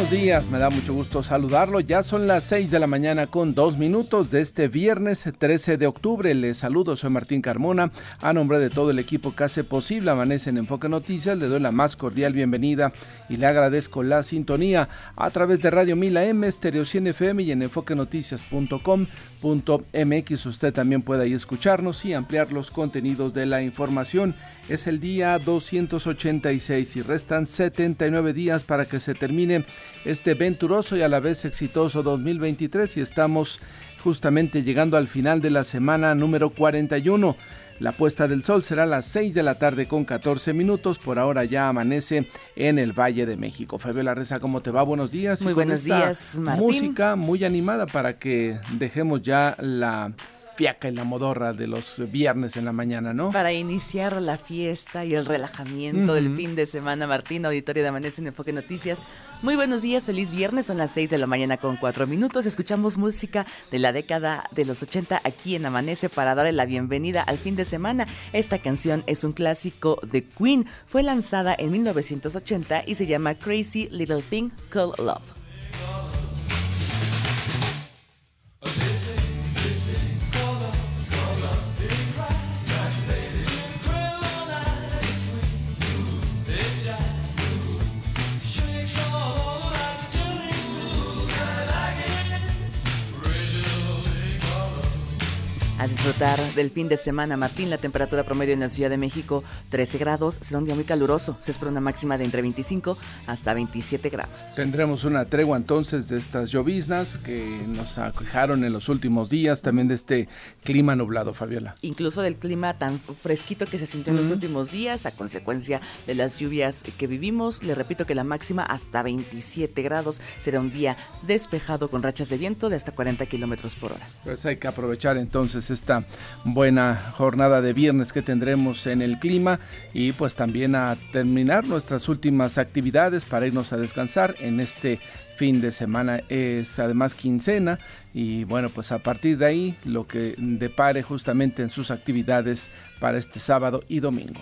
Buenos días, me da mucho gusto saludarlo. Ya son las 6 de la mañana con dos minutos de este viernes 13 de octubre. Les saludo, soy Martín Carmona. A nombre de todo el equipo que hace posible Amanece en Enfoque Noticias, le doy la más cordial bienvenida y le agradezco la sintonía a través de Radio Mila M, Stereo 100 FM y en enfoquenoticias.com.mx. Usted también puede ahí escucharnos y ampliar los contenidos de la información. Es el día 286 y restan 79 días para que se termine este venturoso y a la vez exitoso 2023 y estamos justamente llegando al final de la semana número 41. La puesta del sol será a las 6 de la tarde con 14 minutos. Por ahora ya amanece en el Valle de México. Fabiola Reza, ¿cómo te va? Buenos días. Muy buenos días, Martín. Música muy animada para que dejemos ya la fiaca y la modorra de los viernes en la mañana, ¿no? Para iniciar la fiesta y el relajamiento del fin de semana, Martín, auditorio de Amanece en Enfoque Noticias. Muy buenos días, feliz viernes, son las 6 de la mañana con 4 minutos. Escuchamos música de la década de los 80 aquí en Amanece para darle la bienvenida al fin de semana. Esta canción es un clásico de Queen, fue lanzada en 1980 y se llama Crazy Little Thing Called Love. A disfrutar del fin de semana. Martín, la temperatura promedio en la Ciudad de México 13 grados, será un día muy caluroso. Se espera una máxima de entre 25 hasta 27 grados. Tendremos una tregua entonces de estas lloviznas que nos aquejaron en los últimos días, también de este clima nublado, Fabiola. Incluso del clima tan fresquito que se sintió en los últimos días a consecuencia de las lluvias que vivimos. Le repito que la máxima hasta 27 grados será un día despejado con rachas de viento de hasta 40 kilómetros por hora. Pues hay que aprovechar entonces esta buena jornada de viernes que tendremos en el clima y pues también a terminar nuestras últimas actividades para irnos a descansar en este fin de semana es además quincena y bueno pues a partir de ahí lo que depare justamente en sus actividades para este sábado y domingo.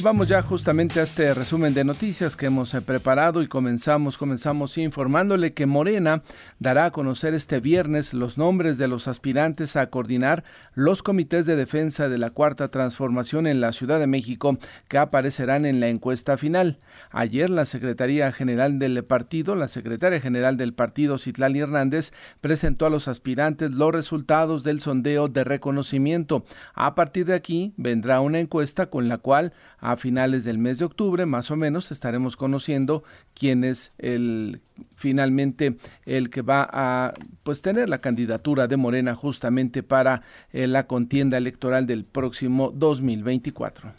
Y vamos ya justamente a este resumen de noticias que hemos eh, preparado y comenzamos, comenzamos informándole que Morena dará a conocer este viernes los nombres de los aspirantes a coordinar los comités de defensa de la Cuarta Transformación en la Ciudad de México que aparecerán en la encuesta final. Ayer la Secretaría General del partido, la Secretaria General del partido, Citlali Hernández, presentó a los aspirantes los resultados del sondeo de reconocimiento. A partir de aquí vendrá una encuesta con la cual a finales del mes de octubre, más o menos, estaremos conociendo quién es el finalmente el que va a pues tener la candidatura de Morena justamente para eh, la contienda electoral del próximo 2024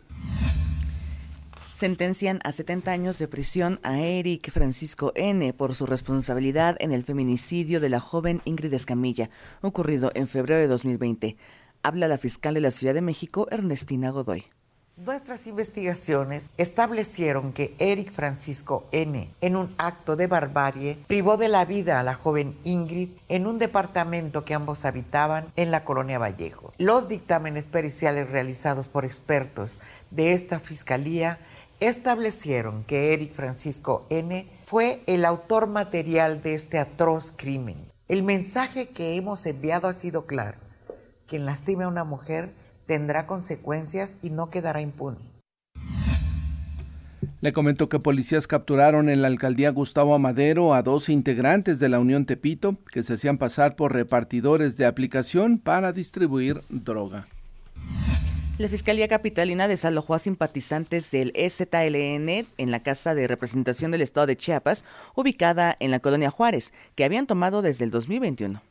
sentencian a 70 años de prisión a Eric Francisco N. por su responsabilidad en el feminicidio de la joven Ingrid Escamilla, ocurrido en febrero de 2020. Habla la fiscal de la Ciudad de México, Ernestina Godoy. Nuestras investigaciones establecieron que Eric Francisco N., en un acto de barbarie, privó de la vida a la joven Ingrid en un departamento que ambos habitaban en la colonia Vallejo. Los dictámenes periciales realizados por expertos de esta fiscalía establecieron que Eric Francisco N. fue el autor material de este atroz crimen. El mensaje que hemos enviado ha sido claro. Quien lastime a una mujer tendrá consecuencias y no quedará impune. Le comento que policías capturaron en la alcaldía Gustavo Amadero a dos integrantes de la Unión Tepito que se hacían pasar por repartidores de aplicación para distribuir droga. La Fiscalía Capitalina desalojó a simpatizantes del EZLN en la Casa de Representación del Estado de Chiapas, ubicada en la colonia Juárez, que habían tomado desde el 2021.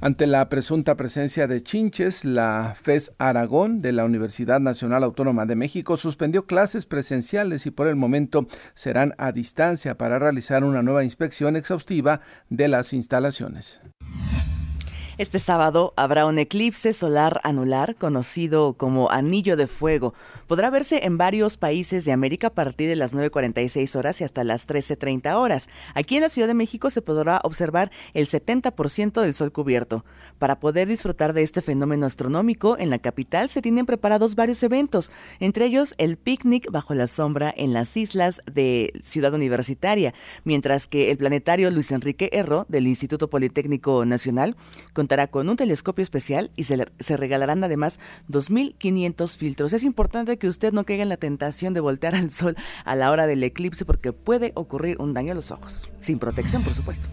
Ante la presunta presencia de chinches, la FES Aragón de la Universidad Nacional Autónoma de México suspendió clases presenciales y por el momento serán a distancia para realizar una nueva inspección exhaustiva de las instalaciones. Este sábado habrá un eclipse solar anular conocido como Anillo de Fuego. Podrá verse en varios países de América a partir de las 9.46 horas y hasta las 13.30 horas. Aquí en la Ciudad de México se podrá observar el 70% del sol cubierto. Para poder disfrutar de este fenómeno astronómico, en la capital se tienen preparados varios eventos, entre ellos el picnic bajo la sombra en las islas de Ciudad Universitaria, mientras que el planetario Luis Enrique Erro del Instituto Politécnico Nacional contará con un telescopio especial y se, se regalarán además 2.500 filtros. Es importante que usted no caiga en la tentación de voltear al sol a la hora del eclipse porque puede ocurrir un daño a los ojos, sin protección por supuesto.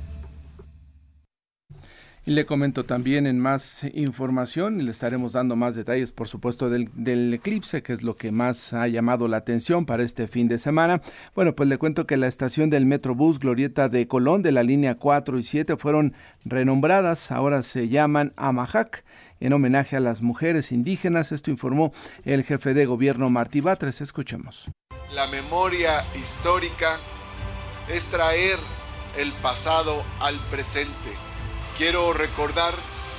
Y le comento también en más información y le estaremos dando más detalles, por supuesto, del, del, eclipse, que es lo que más ha llamado la atención para este fin de semana. Bueno, pues le cuento que la estación del Metrobús Glorieta de Colón de la línea 4 y 7 fueron renombradas, ahora se llaman Amajac en homenaje a las mujeres indígenas. Esto informó el jefe de gobierno Martí Batres. Escuchemos. La memoria histórica es traer el pasado al presente quiero recordar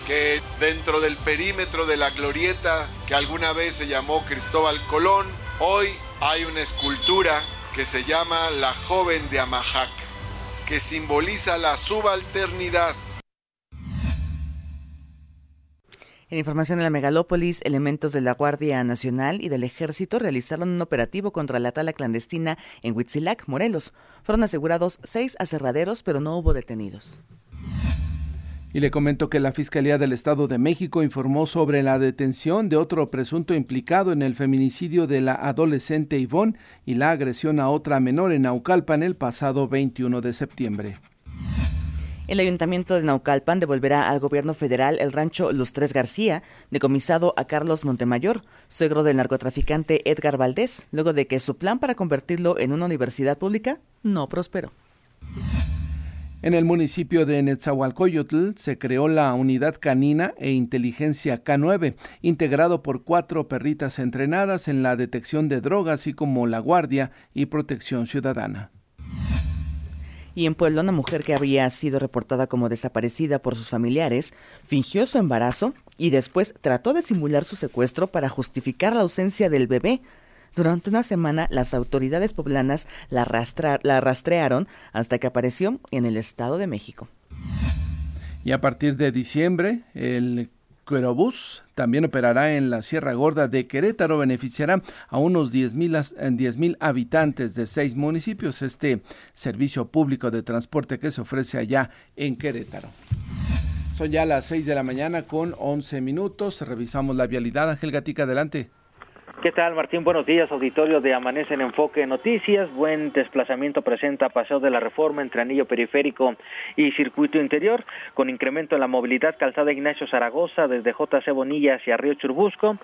que dentro del perímetro de la glorieta que alguna vez se llamó Cristóbal Colón, hoy hay una escultura que se llama La joven de Amajac, que simboliza la subalternidad. En información de la megalópolis, elementos de la Guardia Nacional y del Ejército realizaron un operativo contra la tala clandestina en Huitzilac, Morelos. Fueron asegurados seis aserraderos, pero no hubo detenidos. Y le comento que la Fiscalía del Estado de México informó sobre la detención de otro presunto implicado en el feminicidio de la adolescente Ivonne y la agresión a otra menor en Naucalpan el pasado 21 de septiembre. El Ayuntamiento de Naucalpan devolverá al gobierno federal el rancho Los Tres García, decomisado a Carlos Montemayor, suegro del narcotraficante Edgar Valdés, luego de que su plan para convertirlo en una universidad pública no prosperó. En el municipio de Netzahualcoyotl se creó la Unidad Canina e Inteligencia K9, integrado por cuatro perritas entrenadas en la detección de drogas, así como la guardia y protección ciudadana. Y en Puebla, una mujer que había sido reportada como desaparecida por sus familiares fingió su embarazo y después trató de simular su secuestro para justificar la ausencia del bebé. Durante una semana, las autoridades poblanas la, la rastrearon hasta que apareció en el Estado de México. Y a partir de diciembre, el Querobús también operará en la Sierra Gorda de Querétaro, beneficiará a unos 10.000 mil habitantes de seis municipios este servicio público de transporte que se ofrece allá en Querétaro. Son ya las 6 de la mañana con 11 minutos. Revisamos la vialidad. Ángel Gatica, adelante. ¿Qué tal, Martín? Buenos días, auditorio de Amanece en Enfoque Noticias. Buen desplazamiento presenta Paseo de la Reforma entre Anillo Periférico y Circuito Interior, con incremento en la movilidad calzada Ignacio Zaragoza desde JC Bonilla hacia Río Churbusco.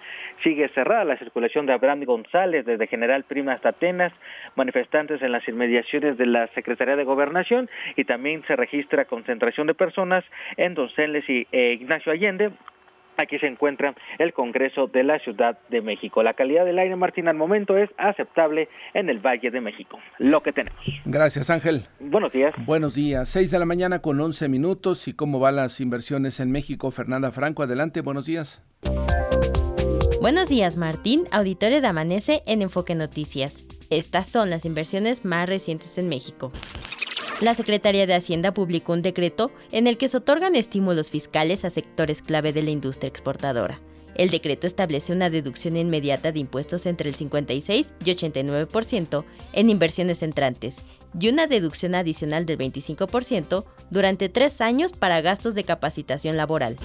Sigue cerrada la circulación de Abraham González desde General Prima hasta Atenas, manifestantes en las inmediaciones de la Secretaría de Gobernación y también se registra concentración de personas en Donceles y eh, Ignacio Allende, Aquí se encuentra el Congreso de la Ciudad de México. La calidad del aire, Martín, al momento es aceptable en el Valle de México. Lo que tenemos. Gracias, Ángel. Buenos días. Buenos días. Seis de la mañana con once minutos. ¿Y cómo van las inversiones en México? Fernanda Franco, adelante. Buenos días. Buenos días, Martín. Auditorio de Amanece en Enfoque Noticias. Estas son las inversiones más recientes en México. La Secretaría de Hacienda publicó un decreto en el que se otorgan estímulos fiscales a sectores clave de la industria exportadora. El decreto establece una deducción inmediata de impuestos entre el 56 y 89% en inversiones entrantes y una deducción adicional del 25% durante tres años para gastos de capacitación laboral.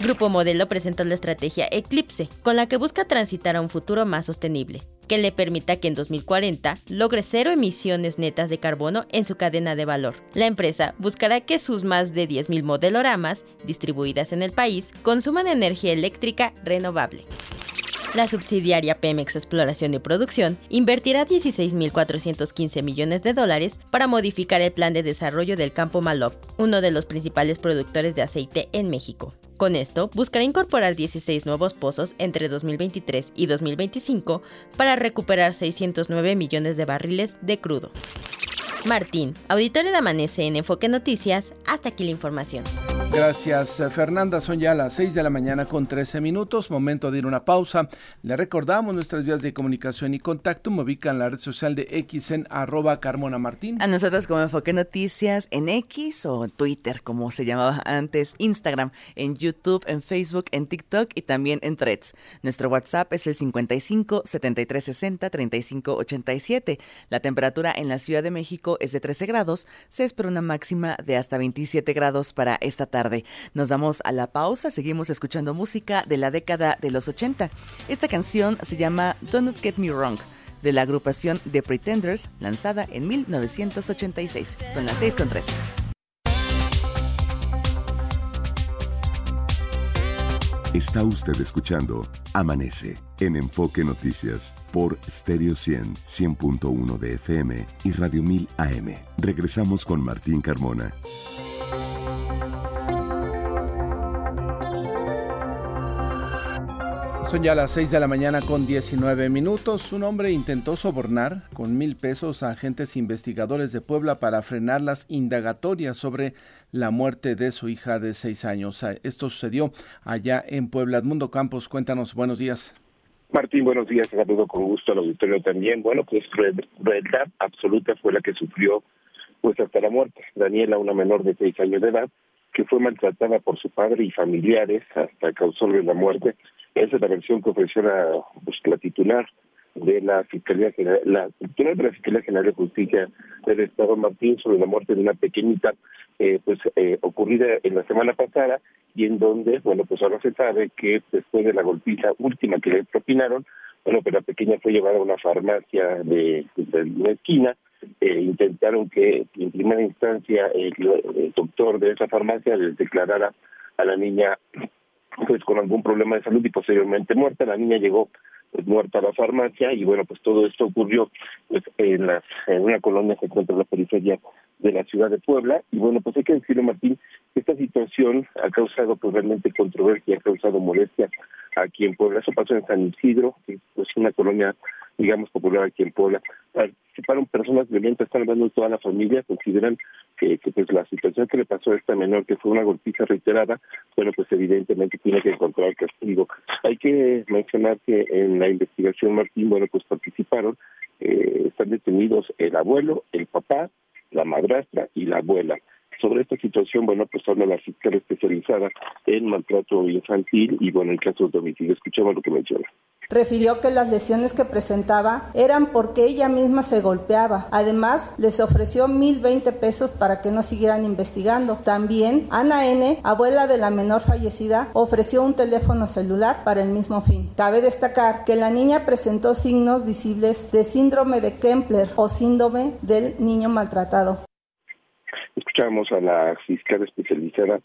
Grupo Modelo presentó la estrategia Eclipse, con la que busca transitar a un futuro más sostenible, que le permita que en 2040 logre cero emisiones netas de carbono en su cadena de valor. La empresa buscará que sus más de 10.000 modeloramas, distribuidas en el país, consuman energía eléctrica renovable. La subsidiaria Pemex Exploración y Producción invertirá 16.415 millones de dólares para modificar el plan de desarrollo del campo Malop, uno de los principales productores de aceite en México. Con esto, buscará incorporar 16 nuevos pozos entre 2023 y 2025 para recuperar 609 millones de barriles de crudo. Martín, auditorio de Amanece en Enfoque Noticias, hasta aquí la información. Gracias, eh, Fernanda. Son ya las 6 de la mañana con 13 minutos. Momento de ir a una pausa. Le recordamos nuestras vías de comunicación y contacto. Me ubican en la red social de X en arroba Carmona Martín. A nosotros como Enfoque Noticias en X o Twitter, como se llamaba antes, Instagram, en YouTube, en Facebook, en TikTok y también en Threads. Nuestro WhatsApp es el 55 73 60 35 87. La temperatura en la Ciudad de México es de 13 grados. Se espera una máxima de hasta 27 grados para esta tarde. Nos damos a la pausa, seguimos escuchando música de la década de los 80. Esta canción se llama Don't Get Me Wrong de la agrupación The Pretenders, lanzada en 1986. Son las 6 con 3. Está usted escuchando Amanece en Enfoque Noticias por Stereo 100, 100.1 de FM y Radio 1000 AM. Regresamos con Martín Carmona. Son ya las 6 de la mañana con 19 minutos. Un hombre intentó sobornar con mil pesos a agentes investigadores de Puebla para frenar las indagatorias sobre la muerte de su hija de 6 años. Esto sucedió allá en Puebla. Edmundo Campos, cuéntanos, buenos días. Martín, buenos días, saludo con gusto al auditorio también. Bueno, pues verdad absoluta fue la que sufrió pues hasta la muerte. Daniela, una menor de 6 años de edad, que fue maltratada por su padre y familiares hasta causarle la muerte esa es la versión que ofreció la, pues, la titular de la Fiscalía General, la titular de la Fiscalía General de Justicia del Estado Martín sobre la muerte de una pequeñita eh, pues eh, ocurrida en la semana pasada y en donde, bueno, pues ahora se sabe que después de la golpiza última que le propinaron, bueno, pues la pequeña fue llevada a una farmacia de, una esquina, eh, intentaron que en primera instancia el doctor de esa farmacia les declarara a la niña pues con algún problema de salud y posteriormente muerta. La niña llegó pues muerta a la farmacia y bueno, pues todo esto ocurrió pues en, la, en una colonia que se encuentra en la periferia de la ciudad de Puebla y bueno, pues hay que decirle Martín que esta situación ha causado pues realmente controversia, ha causado molestia aquí en Puebla. Eso pasó en San Isidro, que es pues, una colonia digamos popular aquí en Puebla. Participaron personas violentas, están hablando toda la familia, consideran que, pues la situación que le pasó a esta menor, que fue una golpiza reiterada, bueno, pues evidentemente tiene que encontrar castigo. Hay que mencionar que en la investigación, Martín, bueno, pues participaron, eh, están detenidos el abuelo, el papá, la madrastra y la abuela. Sobre esta situación, bueno, pues habla la fiscal especializada en maltrato infantil y, bueno, en casos de homicidio. Escuchemos lo que menciona. Refirió que las lesiones que presentaba eran porque ella misma se golpeaba. Además, les ofreció mil veinte pesos para que no siguieran investigando. También, Ana N., abuela de la menor fallecida, ofreció un teléfono celular para el mismo fin. Cabe destacar que la niña presentó signos visibles de síndrome de Kempler o síndrome del niño maltratado. Escuchamos a la fiscal especializada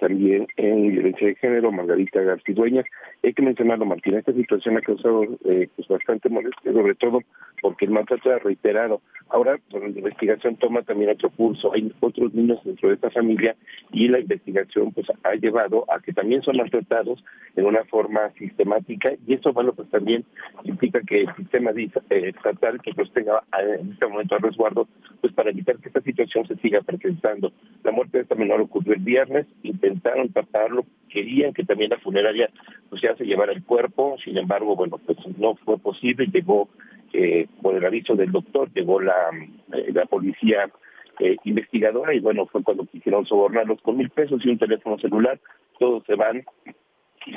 también en violencia de género, Margarita García Hay que mencionarlo, Martín, esta situación ha causado eh, pues bastante molestia, sobre todo porque el maltrato ha reiterado. Ahora, la investigación toma también otro curso. Hay otros niños dentro de esta familia y la investigación pues ha llevado a que también son maltratados en una forma sistemática y eso, bueno, pues también implica que el sistema eh, estatal que pues tenga en este momento a resguardo, pues para evitar que esta situación se siga presentando. La muerte de esta menor ocurrió el viernes y intentaron taparlo, querían que también la funeraria pues ya se llevara el cuerpo, sin embargo, bueno, pues no fue posible, llegó eh, por el aviso del doctor, llegó la, eh, la policía eh, investigadora y bueno, fue cuando quisieron sobornarlos con mil pesos y un teléfono celular, todos se van,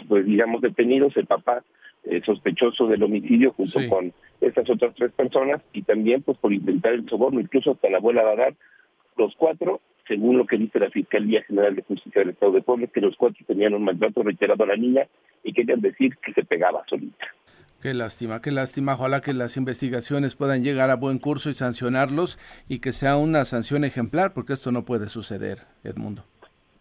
pues digamos, detenidos, el papá eh, sospechoso del homicidio junto con estas otras tres personas y también pues por intentar el soborno, incluso hasta la abuela va a dar, los cuatro según lo que dice la Fiscalía General de Justicia del Estado de Puebla, que los cuatro tenían un maltrato reiterado a la niña y querían decir que se pegaba solita. Qué lástima, qué lástima. Ojalá que las investigaciones puedan llegar a buen curso y sancionarlos y que sea una sanción ejemplar, porque esto no puede suceder, Edmundo.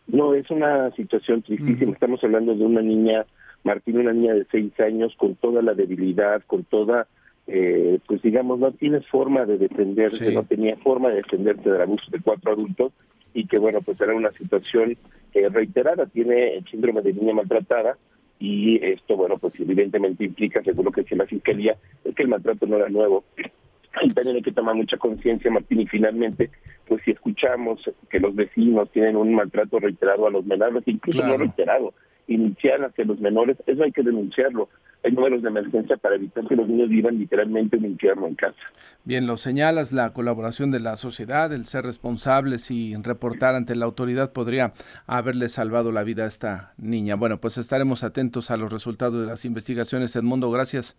No, es una situación tristísima. Estamos hablando de una niña, Martín, una niña de seis años con toda la debilidad, con toda, eh, pues digamos, no tiene forma de defenderse, no tenía forma de defenderse del abuso de cuatro adultos y que, bueno, pues era una situación eh, reiterada. Tiene el síndrome de niña maltratada y esto, bueno, pues evidentemente implica, según lo que decía la Fiscalía, es que el maltrato no era nuevo. Y también hay que tomar mucha conciencia, Martín, y finalmente, pues si escuchamos que los vecinos tienen un maltrato reiterado a los menores, incluso no reiterado, inicial hacia los menores, eso hay que denunciarlo. Hay números de emergencia para evitar que los niños vivan literalmente un infierno en casa. Bien, lo señalas, la colaboración de la sociedad, el ser responsables y reportar ante la autoridad podría haberle salvado la vida a esta niña. Bueno, pues estaremos atentos a los resultados de las investigaciones. Edmundo, gracias.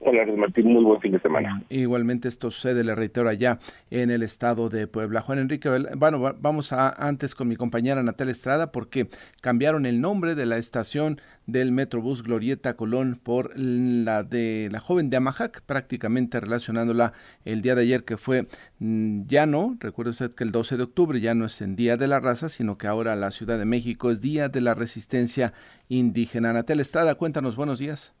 Hola, Martín, muy buen fin de semana. Igualmente esto sucede, le reitero, allá en el estado de Puebla. Juan Enrique, bueno, vamos a, antes con mi compañera Natalia Estrada porque cambiaron el nombre de la estación del Metrobús Glorieta Colón por la de la joven de Amajac, prácticamente relacionándola el día de ayer que fue mm, ya no, recuerde usted que el 12 de octubre ya no es en Día de la Raza, sino que ahora la Ciudad de México es Día de la Resistencia Indígena. Natalia Estrada, cuéntanos, buenos días.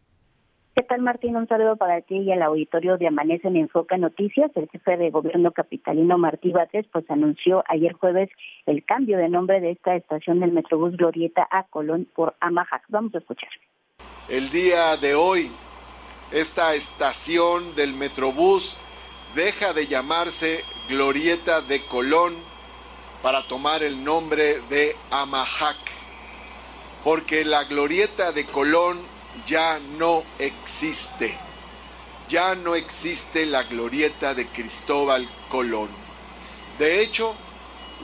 ¿Qué tal, Martín? Un saludo para ti y al auditorio de Amanece en Enfoca Noticias. El jefe de gobierno capitalino Martí Batres pues anunció ayer jueves el cambio de nombre de esta estación del Metrobús Glorieta a Colón por Amajac. Vamos a escuchar. El día de hoy, esta estación del Metrobús deja de llamarse Glorieta de Colón para tomar el nombre de Amajac, porque la Glorieta de Colón ya no existe. Ya no existe la glorieta de Cristóbal Colón. De hecho,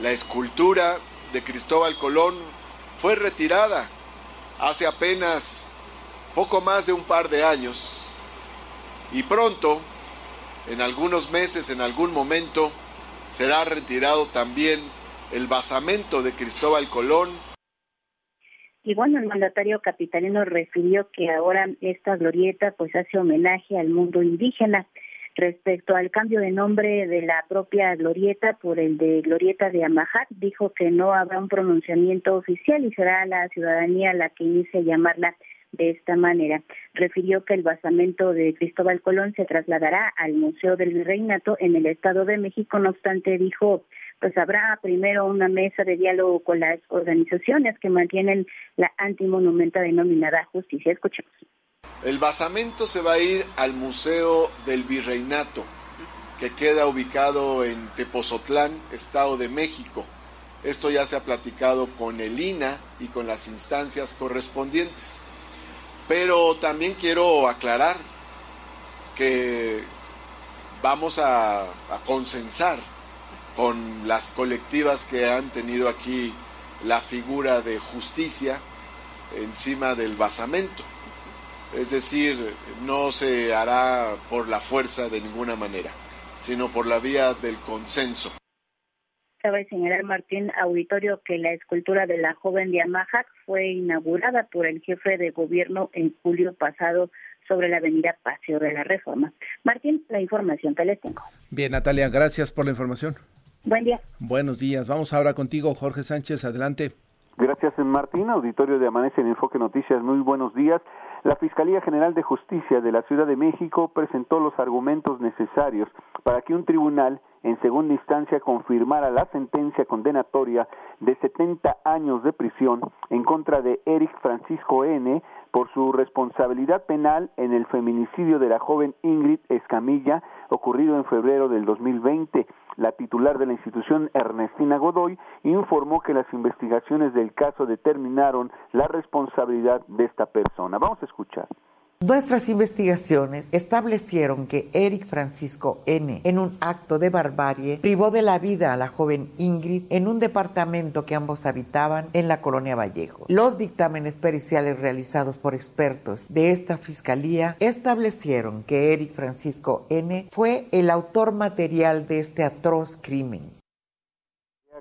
la escultura de Cristóbal Colón fue retirada hace apenas poco más de un par de años y pronto, en algunos meses, en algún momento, será retirado también el basamento de Cristóbal Colón y bueno, el mandatario capitalino refirió que ahora esta glorieta pues hace homenaje al mundo indígena. Respecto al cambio de nombre de la propia glorieta por el de glorieta de Amajac, dijo que no habrá un pronunciamiento oficial y será la ciudadanía la que inicie a llamarla de esta manera. Refirió que el basamento de Cristóbal Colón se trasladará al Museo del Virreinato en el Estado de México. No obstante, dijo pues habrá primero una mesa de diálogo con las organizaciones que mantienen la antimonumenta denominada Justicia. Escuchemos. El basamento se va a ir al Museo del Virreinato, que queda ubicado en Tepozotlán, Estado de México. Esto ya se ha platicado con el INA y con las instancias correspondientes. Pero también quiero aclarar que vamos a, a consensar con las colectivas que han tenido aquí la figura de justicia encima del basamento. Es decir, no se hará por la fuerza de ninguna manera, sino por la vía del consenso. Cabe señalar, Martín Auditorio, que la escultura de la joven de Amajac fue inaugurada por el jefe de gobierno en julio pasado sobre la avenida Paseo de la Reforma. Martín, la información que les tengo. Bien, Natalia, gracias por la información. Buen día. Buenos días. Vamos ahora contigo, Jorge Sánchez. Adelante. Gracias, Martín. Auditorio de Amanece en Enfoque Noticias. Muy buenos días. La Fiscalía General de Justicia de la Ciudad de México presentó los argumentos necesarios para que un tribunal en segunda instancia confirmara la sentencia condenatoria de 70 años de prisión en contra de Eric Francisco N por su responsabilidad penal en el feminicidio de la joven Ingrid Escamilla ocurrido en febrero del 2020. La titular de la institución, Ernestina Godoy, informó que las investigaciones del caso determinaron la responsabilidad de esta persona. Vamos a escuchar. Nuestras investigaciones establecieron que Eric Francisco N., en un acto de barbarie, privó de la vida a la joven Ingrid en un departamento que ambos habitaban en la colonia Vallejo. Los dictámenes periciales realizados por expertos de esta fiscalía establecieron que Eric Francisco N. fue el autor material de este atroz crimen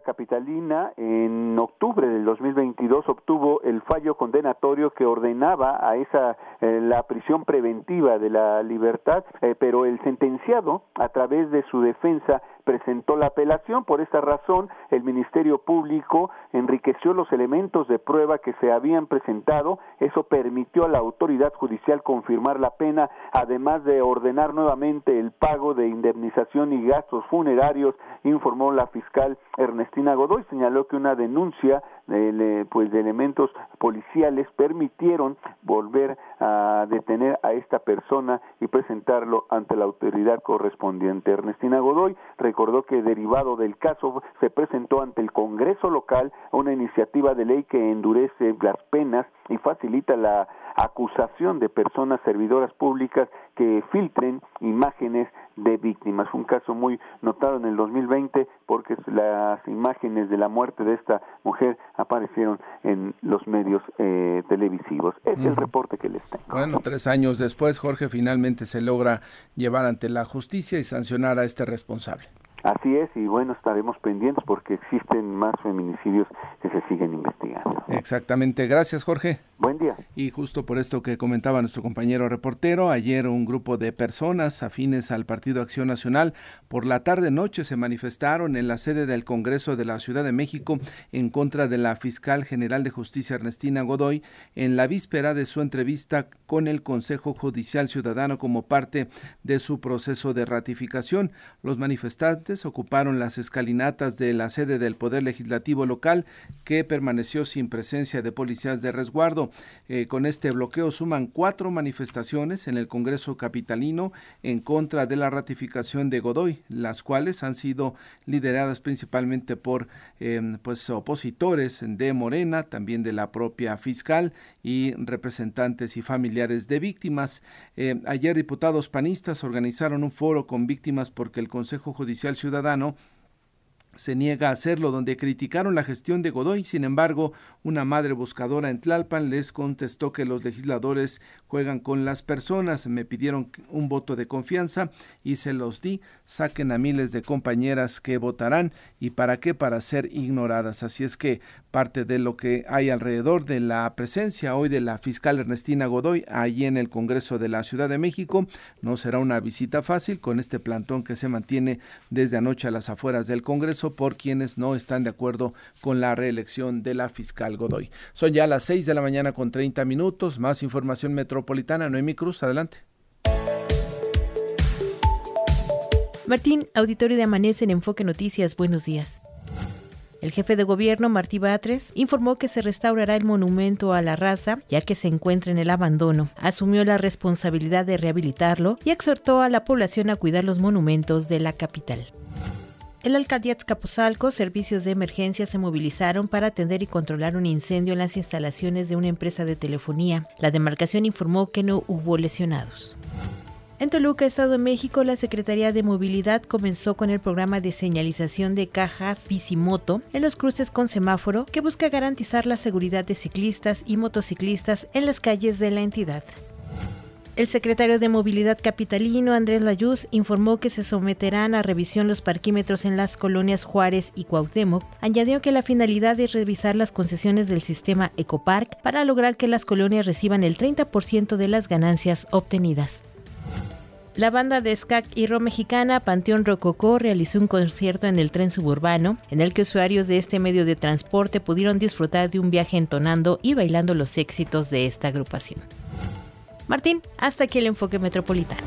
capitalina en octubre del 2022 obtuvo el fallo condenatorio que ordenaba a esa eh, la prisión preventiva de la libertad, eh, pero el sentenciado a través de su defensa presentó la apelación. Por esta razón, el Ministerio Público enriqueció los elementos de prueba que se habían presentado. Eso permitió a la autoridad judicial confirmar la pena, además de ordenar nuevamente el pago de indemnización y gastos funerarios, informó la fiscal Ernestina Godoy. Señaló que una denuncia de, pues, de elementos policiales permitieron volver a detener a esta persona y presentarlo ante la autoridad correspondiente. Ernestina Godoy recordó que derivado del caso se presentó ante el Congreso local una iniciativa de ley que endurece las penas y facilita la acusación de personas servidoras públicas que filtren imágenes de víctimas. un caso muy notado en el 2020 porque las imágenes de la muerte de esta mujer aparecieron en los medios eh, televisivos. Es el reporte que les tengo. Bueno, tres años después, Jorge, finalmente se logra llevar ante la justicia y sancionar a este responsable. Así es, y bueno, estaremos pendientes porque existen más feminicidios que se siguen investigando. Exactamente, gracias Jorge. Buen día. Y justo por esto que comentaba nuestro compañero reportero, ayer un grupo de personas afines al Partido Acción Nacional por la tarde-noche se manifestaron en la sede del Congreso de la Ciudad de México en contra de la fiscal general de justicia Ernestina Godoy en la víspera de su entrevista con el Consejo Judicial Ciudadano como parte de su proceso de ratificación. Los manifestantes ocuparon las escalinatas de la sede del Poder Legislativo local, que permaneció sin presencia de policías de resguardo. Eh, con este bloqueo suman cuatro manifestaciones en el Congreso Capitalino en contra de la ratificación de Godoy, las cuales han sido lideradas principalmente por em, pues, opositores de Morena, también de la propia fiscal y representantes y familiares de víctimas. Eh, ayer diputados panistas organizaron un foro con víctimas porque el Consejo Judicial ciudadano se niega a hacerlo, donde criticaron la gestión de Godoy. Sin embargo, una madre buscadora en Tlalpan les contestó que los legisladores juegan con las personas. Me pidieron un voto de confianza y se los di. Saquen a miles de compañeras que votarán. ¿Y para qué? Para ser ignoradas. Así es que parte de lo que hay alrededor de la presencia hoy de la fiscal Ernestina Godoy allí en el Congreso de la Ciudad de México no será una visita fácil con este plantón que se mantiene desde anoche a las afueras del Congreso por quienes no están de acuerdo con la reelección de la fiscal Godoy. Son ya las 6 de la mañana con 30 minutos. Más información metropolitana. Noemi Cruz, adelante. Martín, auditorio de Amanece en Enfoque Noticias, buenos días. El jefe de gobierno, Martí Batres, informó que se restaurará el monumento a la raza, ya que se encuentra en el abandono. Asumió la responsabilidad de rehabilitarlo y exhortó a la población a cuidar los monumentos de la capital. En la alcaldía Azcapotzalco, servicios de emergencia se movilizaron para atender y controlar un incendio en las instalaciones de una empresa de telefonía. La demarcación informó que no hubo lesionados. En Toluca, Estado de México, la Secretaría de Movilidad comenzó con el programa de señalización de cajas Bicimoto en los cruces con semáforo que busca garantizar la seguridad de ciclistas y motociclistas en las calles de la entidad. El secretario de Movilidad Capitalino, Andrés Layuz, informó que se someterán a revisión los parquímetros en las colonias Juárez y Cuauhtémoc. Añadió que la finalidad es revisar las concesiones del sistema Ecopark para lograr que las colonias reciban el 30% de las ganancias obtenidas. La banda de ska y rock mexicana Panteón Rococó realizó un concierto en el tren suburbano, en el que usuarios de este medio de transporte pudieron disfrutar de un viaje entonando y bailando los éxitos de esta agrupación. Martín, hasta aquí el enfoque metropolitano.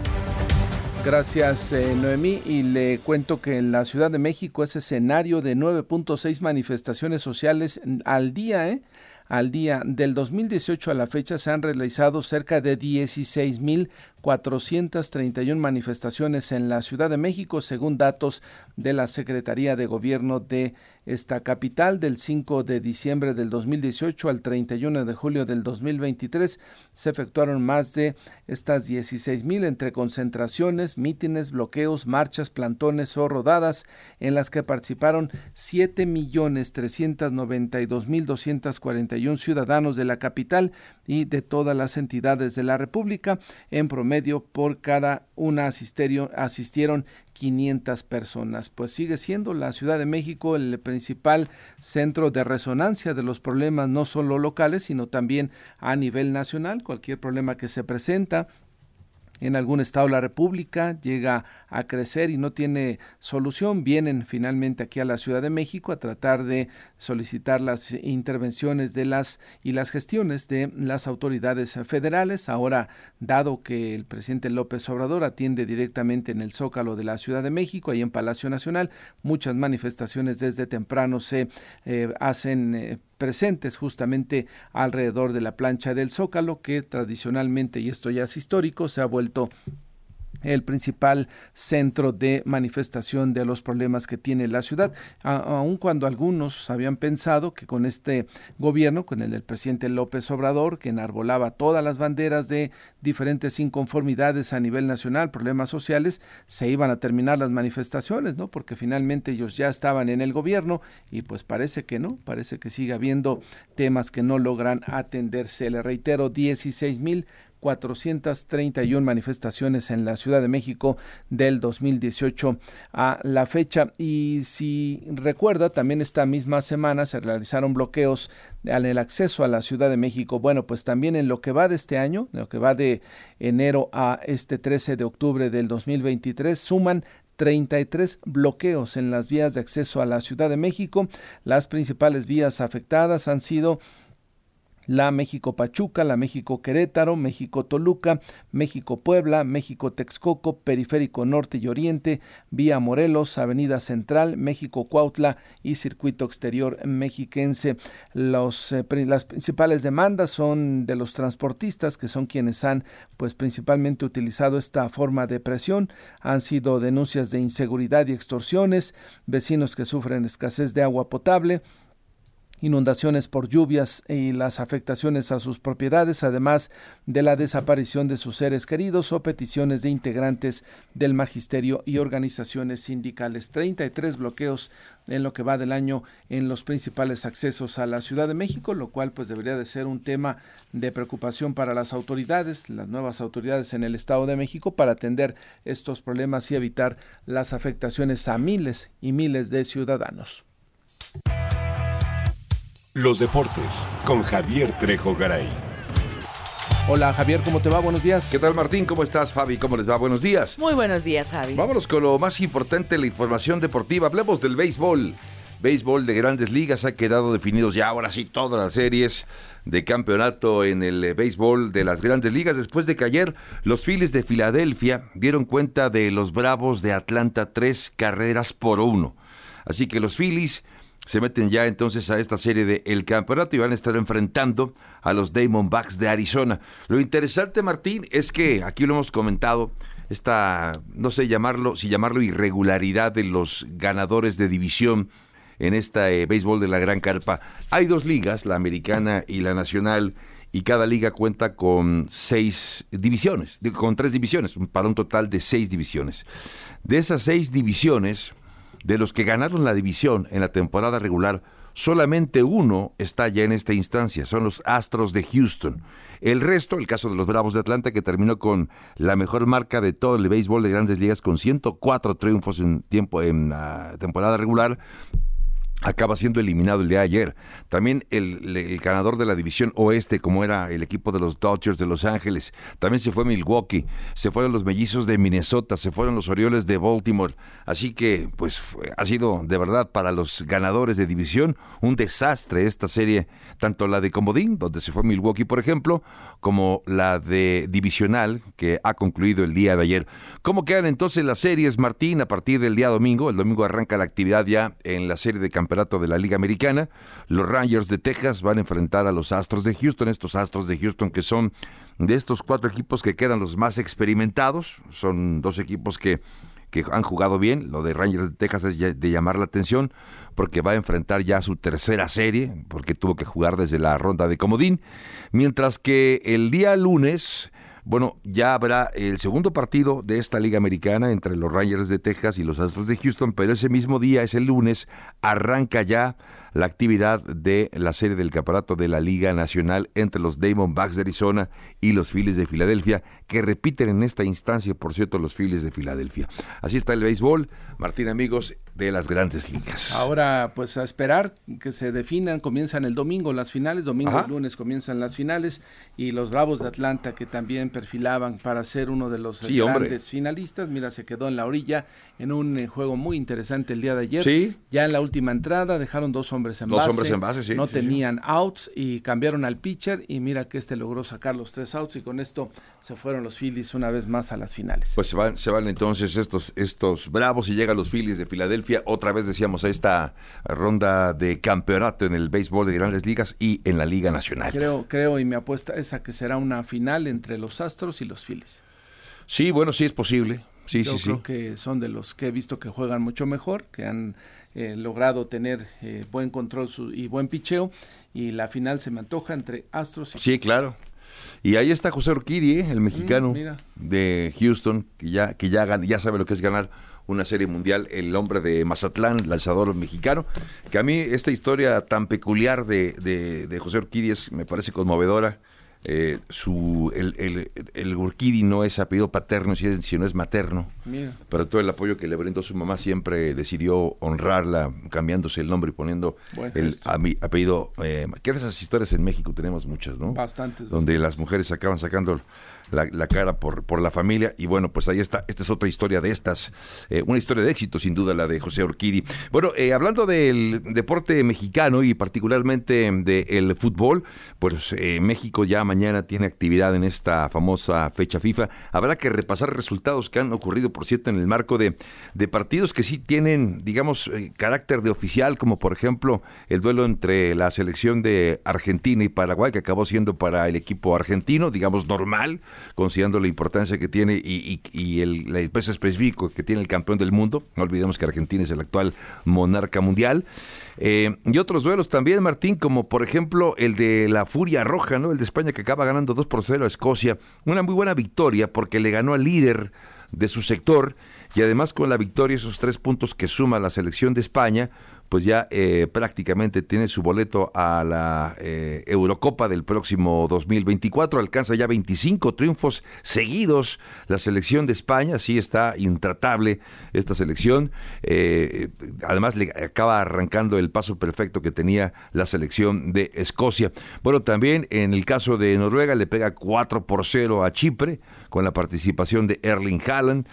Gracias, eh, Noemí. Y le cuento que en la Ciudad de México es escenario de 9.6 manifestaciones sociales al día, ¿eh? Al día del 2018 a la fecha se han realizado cerca de 16 mil 431 manifestaciones en la Ciudad de México, según datos de la Secretaría de Gobierno de esta capital. Del 5 de diciembre del 2018 al 31 de julio del 2023 se efectuaron más de estas 16 mil entre concentraciones, mítines, bloqueos, marchas, plantones o rodadas en las que participaron 7 millones 392 mil 241 ciudadanos de la capital y de todas las entidades de la República. En promedio por cada una asistieron 500 personas. Pues sigue siendo la Ciudad de México el principal centro de resonancia de los problemas no solo locales, sino también a nivel nacional. Cualquier problema que se presenta en algún estado de la República, llega a crecer y no tiene solución, vienen finalmente aquí a la Ciudad de México a tratar de solicitar las intervenciones de las y las gestiones de las autoridades federales. Ahora, dado que el presidente López Obrador atiende directamente en el Zócalo de la Ciudad de México, ahí en Palacio Nacional, muchas manifestaciones desde temprano se eh, hacen eh, presentes justamente alrededor de la plancha del Zócalo, que tradicionalmente, y esto ya es histórico, se ha vuelto el principal centro de manifestación de los problemas que tiene la ciudad, aun cuando algunos habían pensado que con este gobierno, con el del presidente López Obrador, que enarbolaba todas las banderas de diferentes inconformidades a nivel nacional, problemas sociales, se iban a terminar las manifestaciones, ¿no? Porque finalmente ellos ya estaban en el gobierno y pues parece que no, parece que sigue habiendo temas que no logran atenderse. Le reitero, 16 mil 431 manifestaciones en la Ciudad de México del 2018 a la fecha. Y si recuerda, también esta misma semana se realizaron bloqueos en el acceso a la Ciudad de México. Bueno, pues también en lo que va de este año, en lo que va de enero a este 13 de octubre del 2023, suman 33 bloqueos en las vías de acceso a la Ciudad de México. Las principales vías afectadas han sido la México Pachuca, la México Querétaro, México Toluca, México Puebla, México Texcoco, Periférico Norte y Oriente, Vía Morelos, Avenida Central, México Cuautla y Circuito Exterior Mexiquense. Eh, las principales demandas son de los transportistas, que son quienes han pues principalmente utilizado esta forma de presión. Han sido denuncias de inseguridad y extorsiones, vecinos que sufren escasez de agua potable, inundaciones por lluvias y las afectaciones a sus propiedades, además de la desaparición de sus seres queridos o peticiones de integrantes del magisterio y organizaciones sindicales. 33 bloqueos en lo que va del año en los principales accesos a la Ciudad de México, lo cual pues debería de ser un tema de preocupación para las autoridades, las nuevas autoridades en el Estado de México para atender estos problemas y evitar las afectaciones a miles y miles de ciudadanos. Los deportes con Javier Trejo Garay. Hola Javier, ¿cómo te va? Buenos días. ¿Qué tal Martín? ¿Cómo estás Fabi? ¿Cómo les va? Buenos días. Muy buenos días Javi. Vámonos con lo más importante, la información deportiva. Hablemos del béisbol. Béisbol de grandes ligas ha quedado definidos ya ahora sí todas las series de campeonato en el eh, béisbol de las grandes ligas después de que ayer los Phillies de Filadelfia dieron cuenta de los Bravos de Atlanta tres carreras por uno. Así que los Phillies se meten ya entonces a esta serie de El Campeonato y van a estar enfrentando a los Diamondbacks de Arizona. Lo interesante, Martín, es que aquí lo hemos comentado, esta, no sé llamarlo, si llamarlo irregularidad de los ganadores de división en esta eh, béisbol de la Gran Carpa. Hay dos ligas, la americana y la nacional, y cada liga cuenta con seis divisiones, con tres divisiones, para un total de seis divisiones. De esas seis divisiones, de los que ganaron la división en la temporada regular, solamente uno está ya en esta instancia, son los Astros de Houston. El resto, el caso de los Bravos de Atlanta, que terminó con la mejor marca de todo el béisbol de grandes ligas, con 104 triunfos en tiempo en la temporada regular, acaba siendo eliminado el día de ayer. También el, ganador de la división oeste, como era el equipo de los Dodgers de Los Ángeles, también se fue Milwaukee, se fueron los mellizos de Minnesota, se fueron los Orioles de Baltimore. Así que, pues, ha sido de verdad para los ganadores de división un desastre esta serie, tanto la de Comodín, donde se fue Milwaukee, por ejemplo, como la de divisional, que ha concluido el día de ayer. ¿Cómo quedan entonces las series, Martín, a partir del día domingo? El domingo arranca la actividad ya en la serie de de la Liga Americana. Los Rangers de Texas van a enfrentar a los Astros de Houston, estos Astros de Houston que son de estos cuatro equipos que quedan los más experimentados. Son dos equipos que que han jugado bien. Lo de Rangers de Texas es de llamar la atención porque va a enfrentar ya su tercera serie, porque tuvo que jugar desde la ronda de comodín. Mientras que el día lunes bueno, ya habrá el segundo partido de esta Liga Americana entre los Rangers de Texas y los Astros de Houston, pero ese mismo día, ese lunes, arranca ya la actividad de la serie del campeonato de la Liga Nacional entre los Diamondbacks de Arizona y los Phillies de Filadelfia, que repiten en esta instancia, por cierto, los Phillies de Filadelfia. Así está el béisbol, Martín amigos, de las grandes ligas. Ahora, pues a esperar que se definan, comienzan el domingo las finales, domingo y lunes comienzan las finales, y los Bravos de Atlanta que también perfilaban para ser uno de los grandes finalistas, mira, se quedó en la orilla en un eh, juego muy interesante el día de ayer. Sí. Ya en la última entrada dejaron dos hombres en dos base. hombres en base, sí. No tenían outs y cambiaron al pitcher y mira que este logró sacar los tres outs y con esto se fueron los Phillies una vez más a las finales. Pues se van, se van entonces estos, estos bravos y llegan los Phillies de Filadelfia. Otra vez decíamos a esta ronda de campeonato en el béisbol de grandes ligas y en la Liga Nacional. Creo, creo y mi apuesta es a que será una final entre los Astros y los Phillies. Sí, bueno, sí es posible. Sí, Yo sí, creo sí. que son de los que he visto que juegan mucho mejor, que han eh, logrado tener eh, buen control su- y buen picheo. Y la final se me antoja entre Astros y Sí, claro. Y ahí está José Urquidi, ¿eh? el mexicano Mm, mira. de Houston, que ya, que ya, ya sabe lo que es ganar una serie mundial, el hombre de Mazatlán, lanzador mexicano, que a mí esta historia tan peculiar de, de, de José Urquidi es, me parece conmovedora. Eh, su, el, el, el Urquidi no es apellido paterno, si es- sino es materno. Mira. Pero todo el apoyo que le brindó su mamá siempre decidió honrarla, cambiándose el nombre y poniendo el gesto. ami- apellido. Eh, que esas historias en México tenemos muchas, ¿no? Bastantes, Donde las mujeres acaban sacando la, cara por, por la familia. Y bueno, pues ahí está. Esta es otra historia de estas. eh, una historia de éxito, sin duda, la de José Urquidi. Bueno, eh, hablando del deporte mexicano y particularmente del fútbol, pues eh, México ya mañana tiene actividad en esta famosa fecha FIFA. Habrá que repasar resultados que han ocurrido, por cierto, en el marco de, de partidos que sí tienen, digamos, carácter de oficial, como por ejemplo el duelo entre la selección de Argentina y Paraguay, que acabó siendo para el equipo argentino, digamos, normal, considerando la importancia que tiene y, y- y el, que tiene el campeón del mundo. No olvidemos que Argentina es el actual monarca mundial. Eh, y otros duelos también, Martín, como por ejemplo el de la Furia Roja, ¿no? El de España que acaba ganando 2 por 0 a Escocia. Una muy buena victoria porque le ganó al líder de su sector y además con la victoria, esos tres puntos que suma la selección de España, pues ya eh, prácticamente tiene su boleto a la eh, Eurocopa del próximo 2024. Alcanza ya 25 triunfos seguidos. La selección de España sí está intratable esta selección. Eh, además le acaba arrancando el paso perfecto que tenía la selección de Escocia. Bueno, también en el caso de Noruega le pega 4 por 0 a Chipre con la participación de Erling Haaland.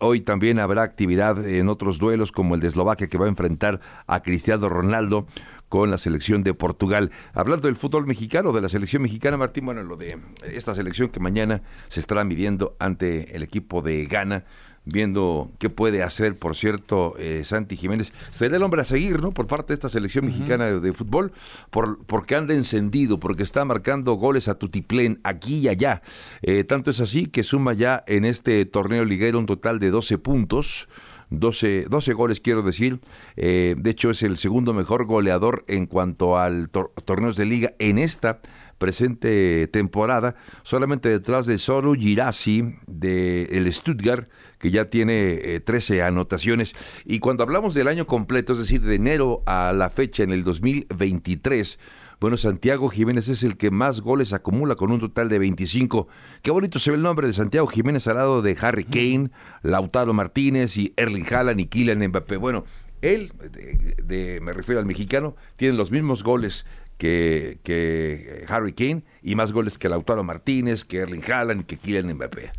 Hoy también habrá actividad en otros duelos como el de Eslovaquia que va a enfrentar a Cristiano Ronaldo con la selección de Portugal. Hablando del fútbol mexicano, de la selección mexicana, Martín, bueno, lo de esta selección que mañana se estará midiendo ante el equipo de Ghana, viendo qué puede hacer, por cierto, eh, Santi Jiménez. Será el hombre a seguir, ¿no? Por parte de esta selección mexicana de fútbol, por, porque anda encendido, porque está marcando goles a tutiplén aquí y allá. Eh, tanto es así que suma ya en este torneo liguero un total de 12 puntos. 12, 12 goles quiero decir. Eh, de hecho es el segundo mejor goleador en cuanto al tor- torneos de liga en esta presente temporada, solamente detrás de Solo Girassi de el Stuttgart, que ya tiene eh, 13 anotaciones. Y cuando hablamos del año completo, es decir, de enero a la fecha en el 2023, bueno, Santiago Jiménez es el que más goles acumula con un total de 25. Qué bonito se ve el nombre de Santiago Jiménez al lado de Harry Kane, Lautaro Martínez y Erling Haaland y Kylian Mbappé. Bueno, él, de- de- me refiero al mexicano, tiene los mismos goles que, que Harry Kane y más goles que Lautaro Martínez, que Erling Haaland y que Kylian Mbappé.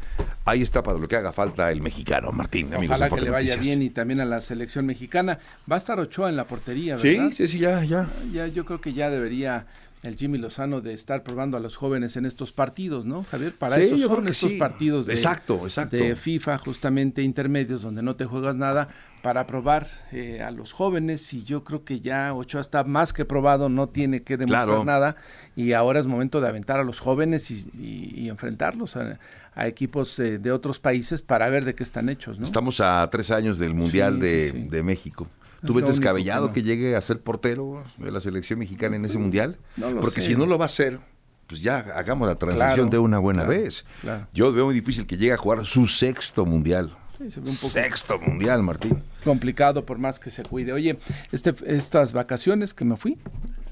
Ahí está para lo que haga falta el mexicano, Martín. amigos Ojalá que le vaya Noticias. bien y también a la selección mexicana. Va a estar Ochoa en la portería, Sí, ¿verdad? sí, sí, ya, ya. Ya, yo creo que ya debería el Jimmy Lozano de estar probando a los jóvenes en estos partidos, ¿no, Javier? Para Sí, eso son estos sí. partidos de, Exacto, exacto. de FIFA, justamente intermedios, donde no te juegas nada, para probar eh, a los jóvenes. Y yo creo que ya Ochoa está más que probado, no tiene que demostrar Claro. nada. Y ahora es momento de aventar a los jóvenes y, y- y enfrentarlos a, a equipos eh, de otros países para ver de qué están hechos, ¿no? Estamos a tres años del Mundial Sí, de, sí, sí. de México. ¿Tú ves descabellado que llegue a ser portero de la selección mexicana en ese Mundial? No lo Porque sé. si no lo va a hacer, pues ya hagamos la transición Claro, de una buena claro, vez. claro. Yo veo muy difícil que llegue a jugar su sexto Mundial. Sí, se ve un poco- Sexto Mundial, Martín. Complicado por más que se cuide. Oye, este, estas vacaciones que me fui,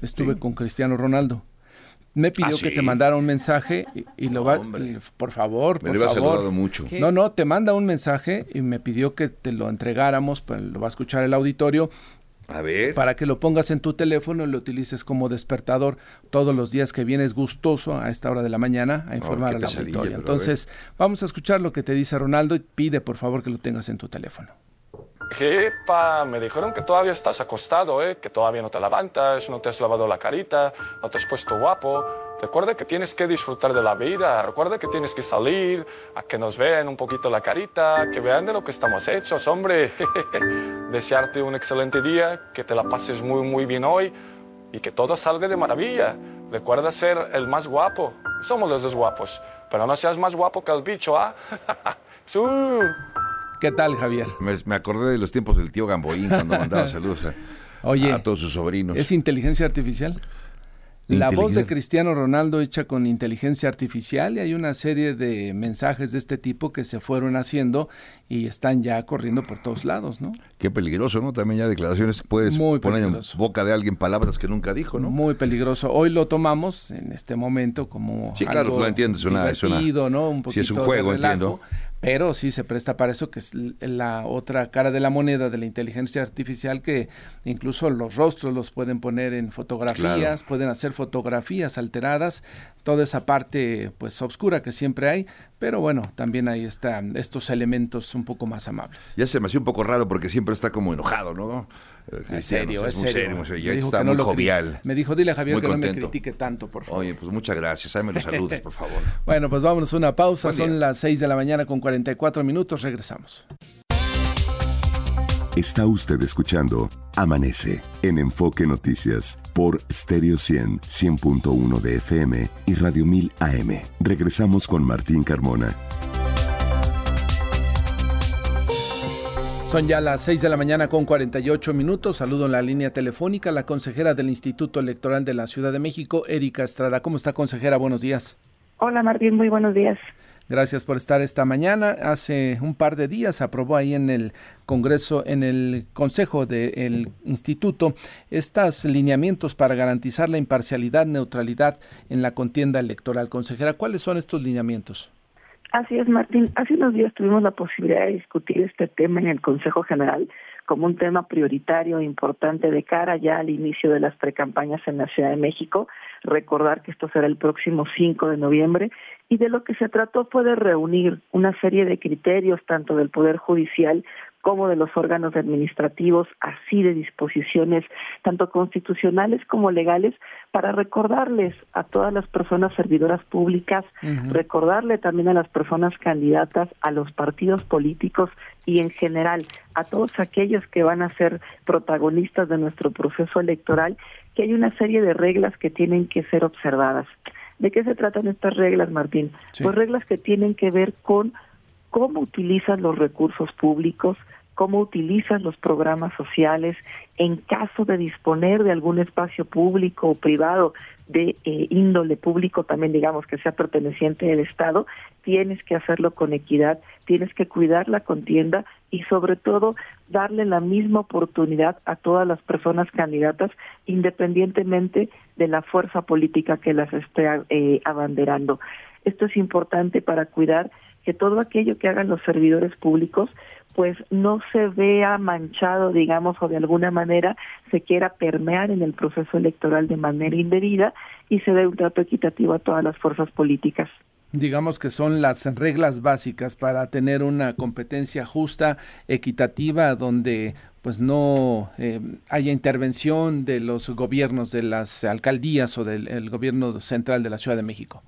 estuve con Cristiano Ronaldo. Me pidió ¿Ah, que sí? te mandara un mensaje y, y lo va, y, por favor, Me por lo iba favor. saludado mucho. ¿Qué? No, no, te manda un mensaje y me pidió que te lo entregáramos, pues lo va a escuchar el auditorio A ver. para que lo pongas en tu teléfono y lo utilices como despertador todos los días que vienes gustoso a esta hora de la mañana a informar pesadilla, auditorio. pero a ver. Entonces, vamos a escuchar lo que te dice Ronaldo y pide por favor que lo tengas en tu teléfono. Epa, me dijeron que todavía estás acostado, ¿eh? que todavía no te levantas, no te has lavado la carita, no te has puesto guapo. Recuerda que tienes que disfrutar de la vida, recuerda que tienes que salir, a que nos vean un poquito la carita, que vean de lo que estamos hechos, hombre. Desearte un excelente día, que te la pases muy, muy bien hoy y que todo salga de maravilla. Recuerda ser el más guapo. Somos los dos guapos, pero no seas más guapo que el bicho, ¿ah? Su. ¿Qué tal, Javier? Me, me acordé de los tiempos del tío Gamboín cuando mandaba saludos a, Oye, a todos sus sobrinos. ¿Es inteligencia artificial? La voz de Cristiano Ronaldo hecha con inteligencia artificial y hay una serie de mensajes de este tipo que se fueron haciendo y están ya corriendo por todos lados, ¿no? Qué peligroso, ¿no? También ya declaraciones puedes Muy poner en boca de alguien palabras que nunca dijo, ¿no? Muy peligroso. Hoy lo tomamos en este momento como Sí, claro, algo lo entiendo, es una- es una- ¿no? Un sí, es un poquito de juego, entiendo. Pero sí se presta para eso, que es la otra cara de la moneda de la inteligencia artificial, que incluso los rostros los pueden poner en fotografías, Claro. pueden hacer fotografías alteradas, toda esa parte pues oscura que siempre hay, pero bueno, también hay está, estos elementos un poco más amables. Ya se me hacía un poco raro porque siempre está como enojado, ¿no? Es serio, es muy serio. muy serio, Me ya dijo está no muy jovial. Me dijo, dile a Javier Muy que no me critique tanto, por favor. Oye, pues muchas gracias. Dame los saludos, por favor. Bueno, pues vámonos a una pausa. Buen día. Son las 6 de la mañana con 44 minutos. Regresamos. Está usted escuchando Amanece en Enfoque Noticias por Stereo 100, 100.1 de FM y Radio 1000 AM. Regresamos con Martín Carmona. Son ya las 6 de la mañana con 48 minutos. Saludo en la línea telefónica a la consejera del Instituto Electoral de la Ciudad de México, Erika Estrada. ¿Cómo está, consejera? Buenos días. Hola Martín, muy buenos días. Gracias por estar esta mañana. Hace un par de días aprobó ahí en el Congreso, en el Consejo del Instituto, estos lineamientos para garantizar la imparcialidad, neutralidad en la contienda electoral. Consejera, ¿cuáles son estos lineamientos? Así es, Martín. Hace unos días tuvimos la posibilidad de discutir este tema en el Consejo General como un tema prioritario e importante de cara ya al inicio de las precampañas en la Ciudad de México. Recordar que esto será el próximo 5 de noviembre y de lo que se trató fue de reunir una serie de criterios tanto del Poder Judicial como de los órganos administrativos, así de disposiciones tanto constitucionales como legales, para recordarles a todas las personas servidoras públicas, recordarle también a las personas candidatas, a los partidos políticos y en general a todos aquellos que van a ser protagonistas de nuestro proceso electoral, que hay una serie de reglas que tienen que ser observadas. ¿De qué se tratan estas reglas, Martín? Sí. Pues reglas que tienen que ver con cómo utilizas los recursos públicos, cómo utilizas los programas sociales, en caso de disponer de algún espacio público o privado de eh, índole público, también digamos que sea perteneciente del Estado, tienes que hacerlo con equidad, tienes que cuidar la contienda y sobre todo darle la misma oportunidad a todas las personas candidatas, independientemente de la fuerza política que las esté eh, abanderando. Esto es importante para cuidar que todo aquello que hagan los servidores públicos pues no se vea manchado, digamos, o de alguna manera se quiera permear en el proceso electoral de manera indebida y se dé un trato equitativo a todas las fuerzas políticas. Digamos que son las reglas básicas para tener una competencia justa, equitativa, donde pues no eh, haya intervención de los gobiernos, de las alcaldías o del el gobierno central de la Ciudad de México.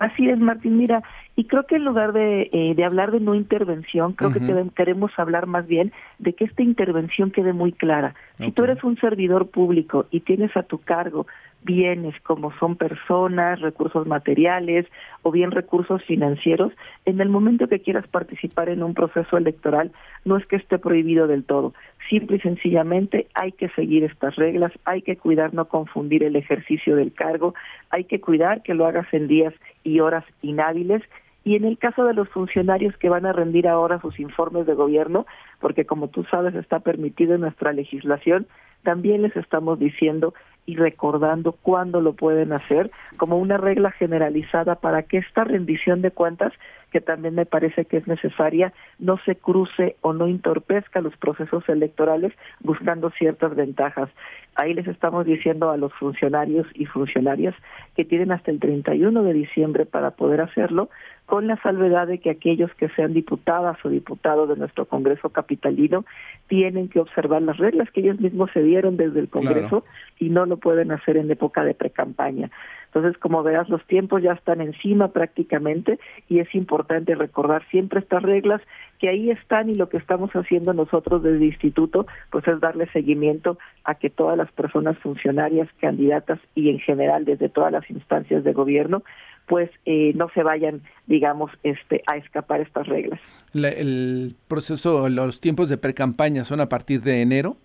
Así es, Martín. Mira, y creo que en lugar de, eh, de hablar de no intervención, creo que queremos hablar más bien de que esta intervención quede muy clara. Si tú eres un servidor público y tienes a tu cargo bienes como son personas, recursos materiales o bien recursos financieros, en el momento que quieras participar en un proceso electoral, no es que esté prohibido del todo. Simple y sencillamente hay que seguir estas reglas, hay que cuidar no confundir el ejercicio del cargo, hay que cuidar que lo hagas en días y horas inhábiles y en el caso de los funcionarios que van a rendir ahora sus informes de gobierno, porque como tú sabes está permitido en nuestra legislación, también les estamos diciendo y recordando cuándo lo pueden hacer como una regla generalizada para que esta rendición de cuentas que también me parece que es necesaria, no se cruce o no entorpezca los procesos electorales buscando ciertas ventajas. Ahí les estamos diciendo a los funcionarios y funcionarias que tienen hasta el 31 de diciembre para poder hacerlo, con la salvedad de que aquellos que sean diputadas o diputados de nuestro Congreso capitalino tienen que observar las reglas que ellos mismos se dieron desde el Congreso y no lo pueden hacer en época de precampaña. Entonces, como verás, los tiempos ya están encima prácticamente y es importante recordar siempre estas reglas que ahí están y lo que estamos haciendo nosotros desde el instituto, pues es darle seguimiento a que todas las personas funcionarias, candidatas y en general desde todas las instancias de gobierno pues eh, no se vayan, digamos, este, a escapar estas reglas. el proceso, los tiempos de pre-campaña son a partir de enero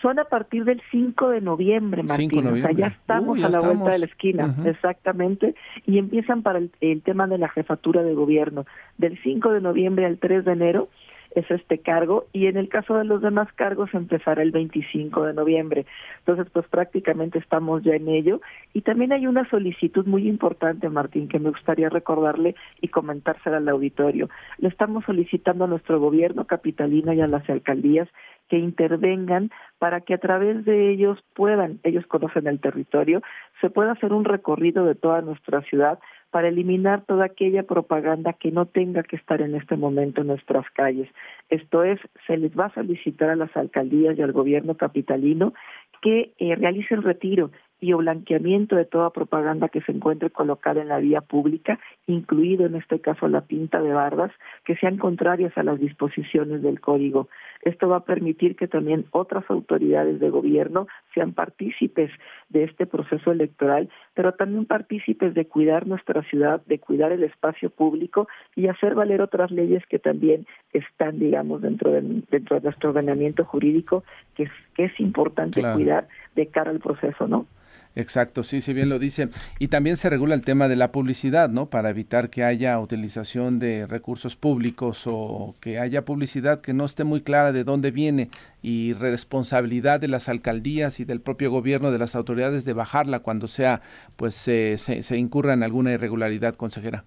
son a partir del 5 de noviembre, Martín. O sea, ya estamos a la vuelta de la esquina, exactamente. Y empiezan para el, el, tema de la jefatura de gobierno. Del 5 de noviembre al 3 de enero es este cargo y en el caso de los demás cargos empezará el 25 de noviembre. Entonces, pues prácticamente estamos ya en ello. Y también hay una solicitud muy importante, Martín, que me gustaría recordarle y comentársela al auditorio. Le estamos solicitando a nuestro gobierno capitalino y a las alcaldías que intervengan para que a través de ellos puedan, ellos conocen el territorio, se pueda hacer un recorrido de toda nuestra ciudad para eliminar toda aquella propaganda que no tenga que estar en este momento en nuestras calles. Esto es, se les va a solicitar a las alcaldías y al gobierno capitalino que eh, realice el retiro y o blanqueamiento de toda propaganda que se encuentre colocada en la vía pública, incluido en este caso la pinta de bardas, que sean contrarias a las disposiciones del código. Esto va a permitir que también otras autoridades de gobierno sean partícipes de este proceso electoral, pero también partícipes de cuidar nuestra ciudad, de cuidar el espacio público y hacer valer otras leyes que también están, digamos, dentro de, dentro de nuestro ordenamiento jurídico, que es, que es importante cuidar de cara al proceso, ¿no? Exacto, sí, sí bien lo dice. Y también se regula el tema de la publicidad, ¿no? Para evitar que haya utilización de recursos públicos o que haya publicidad que no esté muy clara de dónde viene y responsabilidad de las alcaldías y del propio gobierno, de las autoridades de bajarla cuando sea, pues se, se, se incurra en alguna irregularidad, consejera.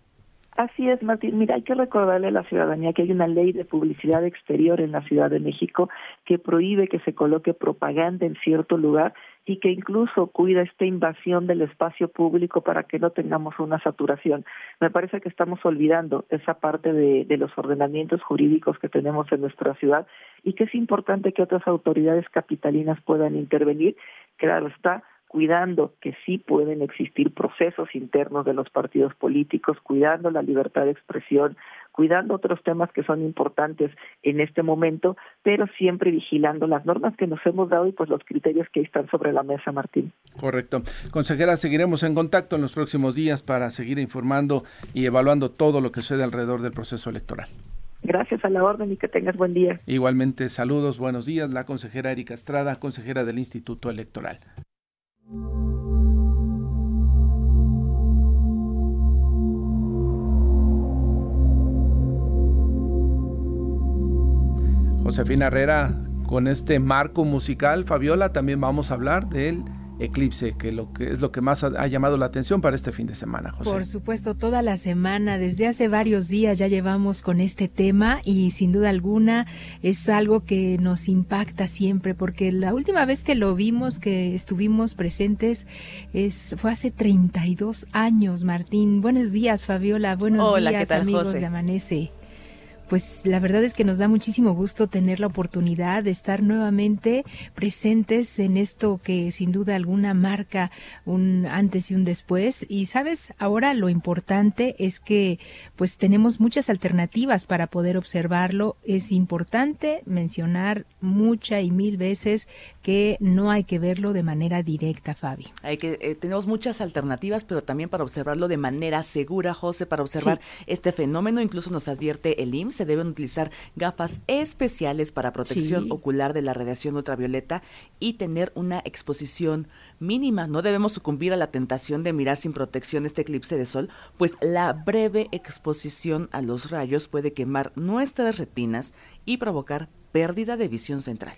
Así es, Martín. Mira, hay que recordarle a la ciudadanía que hay una ley de publicidad exterior en la Ciudad de México que prohíbe que se coloque propaganda en cierto lugar y que incluso cuida esta invasión del espacio público para que no tengamos una saturación. Me parece que estamos olvidando esa parte de, los ordenamientos jurídicos que tenemos en nuestra ciudad y que es importante que otras autoridades capitalinas puedan intervenir. Claro está, cuidando que sí pueden existir procesos internos de los partidos políticos, cuidando la libertad de expresión, cuidando otros temas que son importantes en este momento, pero siempre vigilando las normas que nos hemos dado y pues los criterios que están sobre la mesa, Martín. Correcto. Consejera, seguiremos en contacto en los próximos días para seguir informando y evaluando todo lo que sucede alrededor del proceso electoral. Gracias a la orden y que tengas buen día. Igualmente, saludos, buenos días. La consejera Erika Estrada, consejera del Instituto Electoral. Josefina Herrera, con este marco musical, Fabiola, también vamos a hablar del eclipse, que, lo que es lo que más ha, llamado la atención para este fin de semana, José. Por supuesto, toda la semana, desde hace varios días ya llevamos con este tema y sin duda alguna es algo que nos impacta siempre, porque la última vez que lo vimos, que estuvimos presentes, es, fue hace 32 años, Martín. Buenos días, Fabiola. Buenos días, amigos de Amanece pues la verdad es que nos da muchísimo gusto tener la oportunidad de estar nuevamente presentes en esto que sin duda alguna marca un antes y un después. Y sabes, ahora lo importante es que pues tenemos muchas alternativas para poder observarlo. Es importante mencionar mucha y mil veces que no hay que verlo de manera directa, Fabi. Hay que eh, tenemos muchas alternativas, pero también para observarlo de manera segura, José, para observar este fenómeno, incluso nos advierte el IMSS se deben utilizar gafas especiales para protección ocular de la radiación ultravioleta y tener una exposición mínima. No debemos sucumbir a la tentación de mirar sin protección este eclipse de sol, pues la breve exposición a los rayos puede quemar nuestras retinas y provocar pérdida de visión central.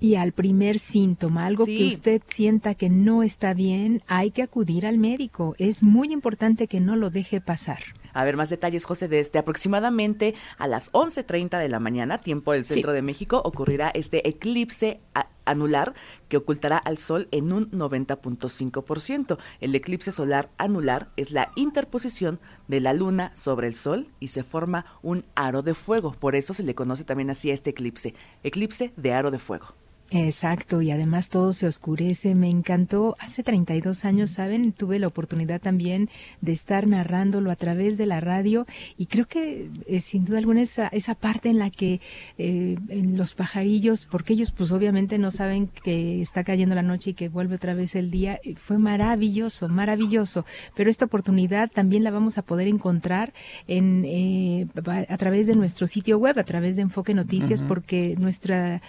Y al primer síntoma, algo que usted sienta que no está bien, hay que acudir al médico. Es muy importante que no lo deje pasar. A ver, más detalles, José, de este. Aproximadamente a las 11.30 de la mañana, tiempo del centro de México, ocurrirá este eclipse anular que ocultará al Sol en un 90.5%. El eclipse solar anular es la interposición de la Luna sobre el Sol y se forma un aro de fuego. Por eso se le conoce también así a este eclipse, eclipse de aro de fuego. Exacto, y además todo se oscurece. Me encantó. Hace 32 años, ¿saben? Tuve la oportunidad también de estar narrándolo a través de la radio y creo que eh, sin duda alguna esa, esa parte en la que eh, en los pajarillos, porque ellos pues obviamente no saben que está cayendo la noche y que vuelve otra vez el día, eh, fue maravilloso, maravilloso. Pero esta oportunidad también la vamos a poder encontrar en, a través de nuestro sitio web, a través de Enfoque Noticias, porque nuestra,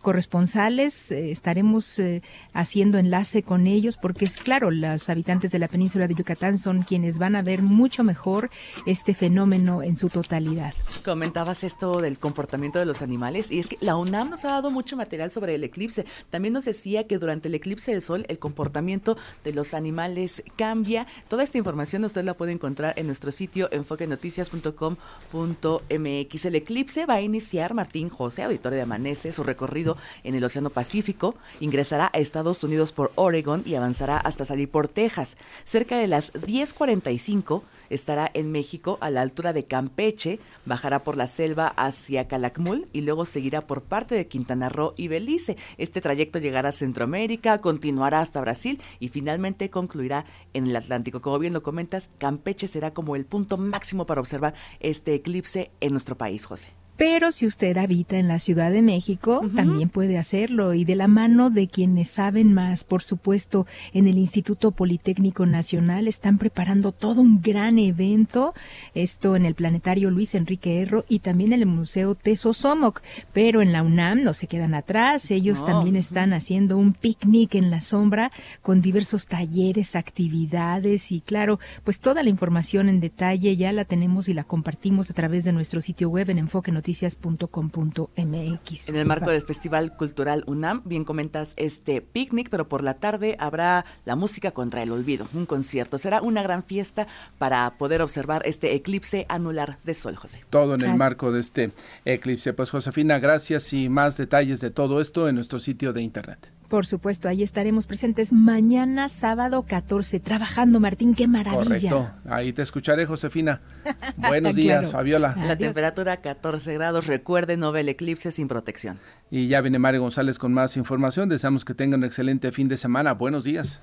corresponsales, eh, estaremos eh, haciendo enlace con ellos porque es claro, los habitantes de la península de Yucatán son quienes van a ver mucho mejor este fenómeno en su totalidad. Comentabas esto del comportamiento de los animales y es que la UNAM nos ha dado mucho material sobre el eclipse. También nos decía que durante el eclipse del sol el comportamiento de los animales cambia. Toda esta información usted la puede encontrar en nuestro sitio enfoquenoticias.com.mx. El eclipse va a iniciar, Martín José, auditorio de Amanece, su recorrido en el Océano Pacífico, ingresará a Estados Unidos por Oregon y avanzará hasta salir por Texas. Cerca de las 10:45 estará en México a la altura de Campeche, bajará por la selva hacia Calakmul y luego seguirá por parte de Quintana Roo y Belice. Este trayecto llegará a Centroamérica, continuará hasta Brasil y finalmente concluirá en el Atlántico. Como bien lo comentas, Campeche será como el punto máximo para observar este eclipse en nuestro país, José. Pero si usted habita en la Ciudad de México, también puede hacerlo. Y de la mano de quienes saben más, por supuesto, en el Instituto Politécnico Nacional están preparando todo un gran evento, esto en el Planetario Luis Enrique Erro y también en el Museo Teso Somoc, pero en la UNAM no se quedan atrás, ellos también están haciendo un picnic en la sombra con diversos talleres, actividades y claro, pues toda la información en detalle ya la tenemos y la compartimos a través de nuestro sitio web en Enfoque Noticias noticias.com.mx. En el marco del Festival Cultural UNAM, bien comentas este picnic, pero por la tarde habrá la música contra el olvido, un concierto. Será una gran fiesta para poder observar este eclipse anular de sol, José. Todo en el marco de este eclipse. Pues Josefina, gracias y más detalles de todo esto en nuestro sitio de internet. Por supuesto, ahí estaremos presentes mañana sábado 14, trabajando, Martín, qué maravilla. Correcto, ahí te escucharé, Josefina. Buenos días, Fabiola. La temperatura 14 grados, recuerde, no ve el eclipse sin protección. Y ya viene Mario González con más información, deseamos que tengan un excelente fin de semana, buenos días.